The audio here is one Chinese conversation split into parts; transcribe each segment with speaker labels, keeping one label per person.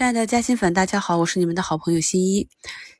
Speaker 1: 亲爱的嘉兴粉，大家好，我是你们的好朋友新一。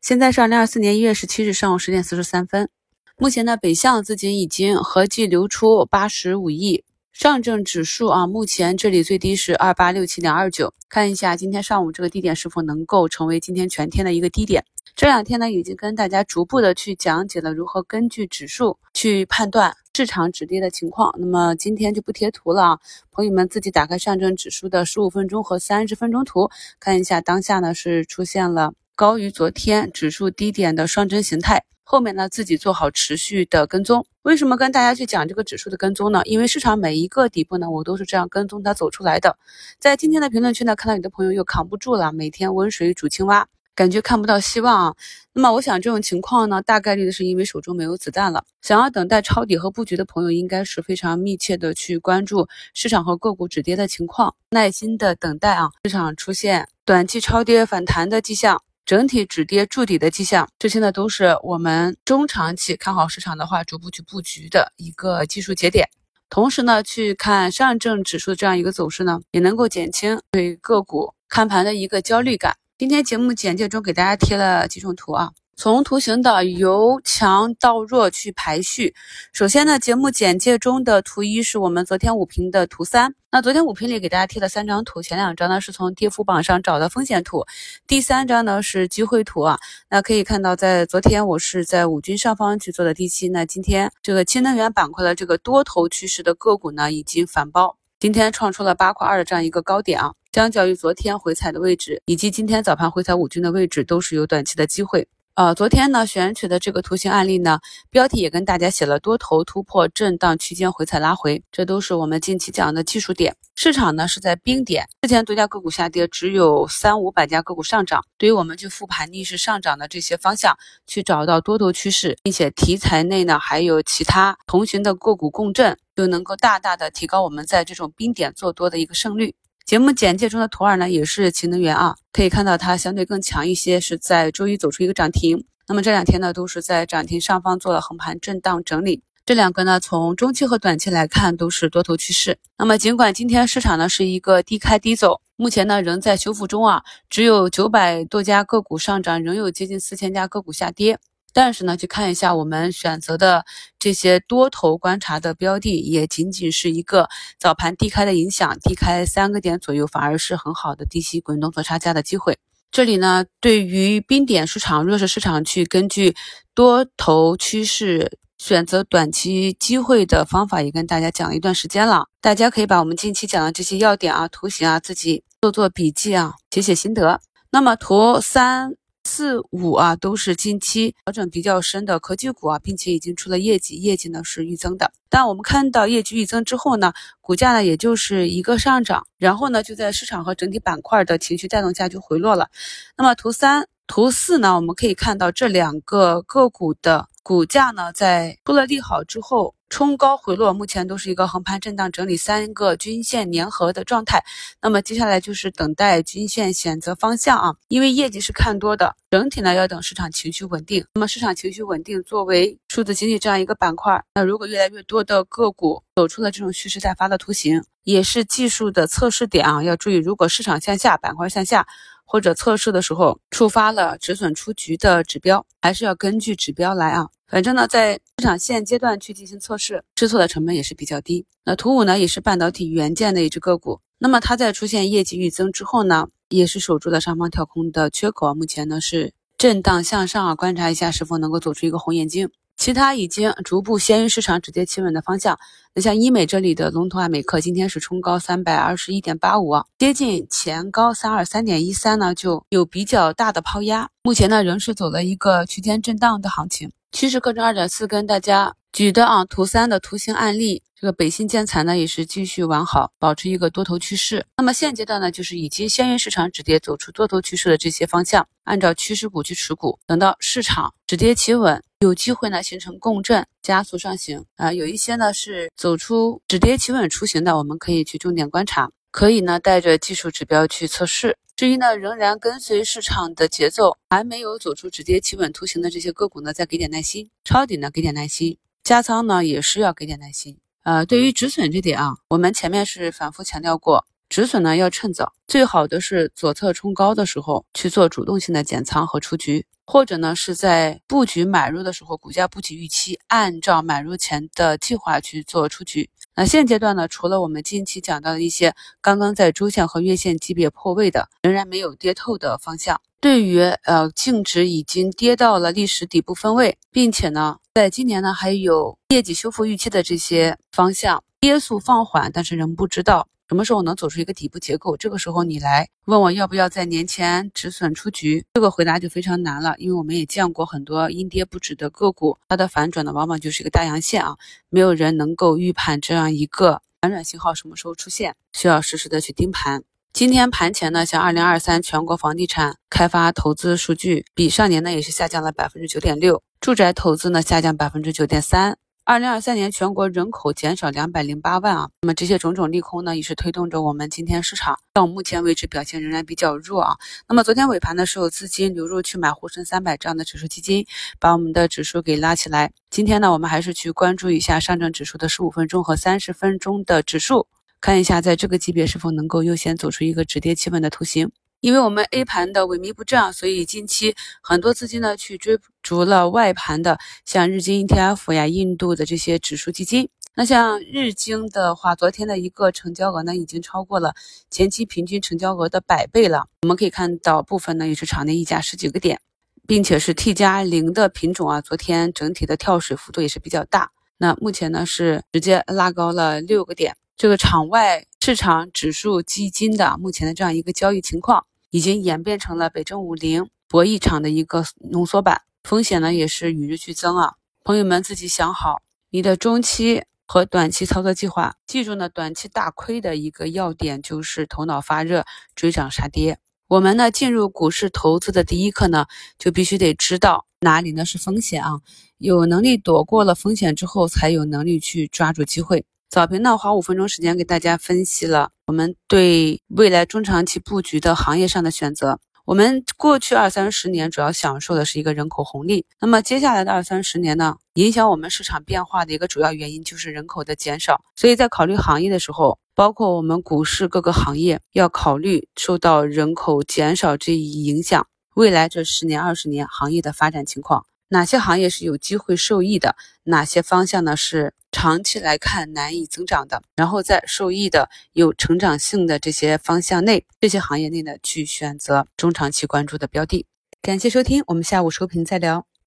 Speaker 1: 现在是二零二四年一月十七日上午十点四十三分。目前呢，北向资金已经合计流出八十五亿。上证指数啊，目前这里最低是二八六七点二九。看一下今天上午这个低点是否能够成为今天全天的一个低点。这两天呢，已经跟大家逐步的去讲解了如何根据指数去判断市场止跌的情况。那么今天就不贴图了啊，朋友们自己打开上证指数的十五分钟和三十分钟图，看一下当下呢是出现了高于昨天指数低点的双针形态。后面呢自己做好持续的跟踪。为什么跟大家去讲这个指数的跟踪呢？因为市场每一个底部呢，我都是这样跟踪它走出来的。在今天的评论区呢，看到有的朋友又扛不住了，每天温水煮青蛙。感觉看不到希望啊，那么我想这种情况呢，大概率的是因为手中没有子弹了。想要等待抄底和布局的朋友，应该是非常密切的去关注市场和个股止跌的情况，耐心的等待啊，市场出现短期超跌反弹的迹象，整体止跌筑底的迹象，这些呢都是我们中长期看好市场的话，逐步去布局的一个技术节点。同时呢，去看上证指数的这样一个走势呢，也能够减轻对个股看盘的一个焦虑感。今天节目简介中给大家贴了几种图啊，从图形的由强到弱去排序。首先呢，节目简介中的图一是我们昨天五评的图三。那昨天五评里给大家贴了三张图，前两张呢是从跌幅榜上找的风险图，第三张呢是机会图啊。那可以看到，在昨天我是在五均上方去做的低吸，那今天这个氢能源板块的这个多头趋势的个股呢已经反包，今天创出了八块二的这样一个高点啊。相较于昨天回踩的位置，以及今天早盘回踩五均的位置，都是有短期的机会。呃，昨天呢选取的这个图形案例呢，标题也跟大家写了多头突破震荡区间回踩拉回，这都是我们近期讲的技术点。市场呢是在冰点，之前多家个股下跌，只有三五百家个股上涨。对于我们去复盘逆势上涨的这些方向，去找到多头趋势，并且题材内呢还有其他同行的个股共振，就能够大大的提高我们在这种冰点做多的一个胜率。节目简介中的图二呢，也是氢能源啊，可以看到它相对更强一些，是在周一走出一个涨停。那么这两天呢，都是在涨停上方做了横盘震荡整理。这两个呢，从中期和短期来看都是多头趋势。那么尽管今天市场呢是一个低开低走，目前呢仍在修复中啊，只有九百多家个股上涨，仍有接近四千家个股下跌。但是呢，去看一下我们选择的这些多头观察的标的，也仅仅是一个早盘低开的影响，低开三个点左右，反而是很好的低吸滚动做差价的机会。这里呢，对于冰点市场、弱势市场去根据多头趋势选择短期机会的方法，也跟大家讲了一段时间了。大家可以把我们近期讲的这些要点啊、图形啊，自己做做笔记啊，写写心得。那么图三。四五啊，都是近期调整比较深的科技股啊，并且已经出了业绩，业绩呢是预增的。但我们看到业绩预增之后呢，股价呢也就是一个上涨，然后呢就在市场和整体板块的情绪带动下就回落了。那么图三、图四呢，我们可以看到这两个个股的股价呢，在出了利好之后。冲高回落，目前都是一个横盘震荡整理，三个均线粘合的状态。那么接下来就是等待均线选择方向啊，因为业绩是看多的，整体呢要等市场情绪稳定。那么市场情绪稳定，作为数字经济这样一个板块，那如果越来越多的个股走出了这种蓄势待发的图形，也是技术的测试点啊，要注意，如果市场向下，板块向下。或者测试的时候触发了止损出局的指标，还是要根据指标来啊。反正呢，在市场现阶段去进行测试，试错的成本也是比较低。那图五呢，也是半导体元件的一只个股。那么它在出现业绩预增之后呢，也是守住了上方跳空的缺口，目前呢是震荡向上啊，观察一下是否能够走出一个红眼睛。其他已经逐步先于市场止跌企稳的方向，那像医美这里的龙头爱美克，今天是冲高三百二十一点八五，接近前高三二三点一三呢，就有比较大的抛压。目前呢，仍是走了一个区间震荡的行情。趋势课程二点四跟大家举的啊图三的图形案例。这个北新建材呢也是继续完好，保持一个多头趋势。那么现阶段呢，就是已经先于市场止跌，走出多头趋势的这些方向，按照趋势股去持股，等到市场止跌企稳，有机会呢形成共振，加速上行啊。有一些呢是走出止跌企稳雏形的，我们可以去重点观察，可以呢带着技术指标去测试。至于呢仍然跟随市场的节奏，还没有走出止跌企稳图形的这些个股呢，再给点耐心，抄底呢给点耐心，加仓呢也是要给点耐心。呃，对于止损这点啊，我们前面是反复强调过，止损呢要趁早，最好的是左侧冲高的时候去做主动性的减仓和出局，或者呢是在布局买入的时候，股价不及预期，按照买入前的计划去做出局。那现阶段呢，除了我们近期讲到的一些刚刚在周线和月线级别破位的，仍然没有跌透的方向。对于呃净值已经跌到了历史底部分位，并且呢，在今年呢还有业绩修复预期的这些方向，跌速放缓，但是仍不知道。什么时候能走出一个底部结构？这个时候你来问我要不要在年前止损出局，这个回答就非常难了，因为我们也见过很多阴跌不止的个股，它的反转呢往往就是一个大阳线啊，没有人能够预判这样一个反转信号什么时候出现，需要实时的去盯盘。今天盘前呢，像二零二三全国房地产开发投资数据比上年呢也是下降了百分之九点六，住宅投资呢下降百分之九点三。二零二三年全国人口减少两百零八万啊，那么这些种种利空呢，也是推动着我们今天市场到目前为止表现仍然比较弱啊。那么昨天尾盘的时候，资金流入去买沪深三百这样的指数基金，把我们的指数给拉起来。今天呢，我们还是去关注一下上证指数的十五分钟和三十分钟的指数，看一下在这个级别是否能够优先走出一个止跌企稳的图形。因为我们 A 盘的萎靡不振，所以近期很多资金呢去追逐了外盘的，像日经 ETF 呀、印度的这些指数基金。那像日经的话，昨天的一个成交额呢，已经超过了前期平均成交额的百倍了。我们可以看到部分呢也是场内溢价十几个点，并且是 T 加零的品种啊，昨天整体的跳水幅度也是比较大。那目前呢是直接拉高了六个点，这个场外市场指数基金的目前的这样一个交易情况。已经演变成了北证五零博弈场的一个浓缩版，风险呢也是与日俱增啊！朋友们自己想好你的中期和短期操作计划，记住呢，短期大亏的一个要点就是头脑发热追涨杀跌。我们呢进入股市投资的第一课呢，就必须得知道哪里呢是风险啊，有能力躲过了风险之后，才有能力去抓住机会。早评呢，花五分钟时间给大家分析了我们对未来中长期布局的行业上的选择。我们过去二三十年主要享受的是一个人口红利，那么接下来的二三十年呢，影响我们市场变化的一个主要原因就是人口的减少。所以在考虑行业的时候，包括我们股市各个行业，要考虑受到人口减少这一影响，未来这十年、二十年行业的发展情况。哪些行业是有机会受益的？哪些方向呢是长期来看难以增长的？然后在受益的有成长性的这些方向内，这些行业内呢去选择中长期关注的标的。感谢收听，我们下午收评再聊。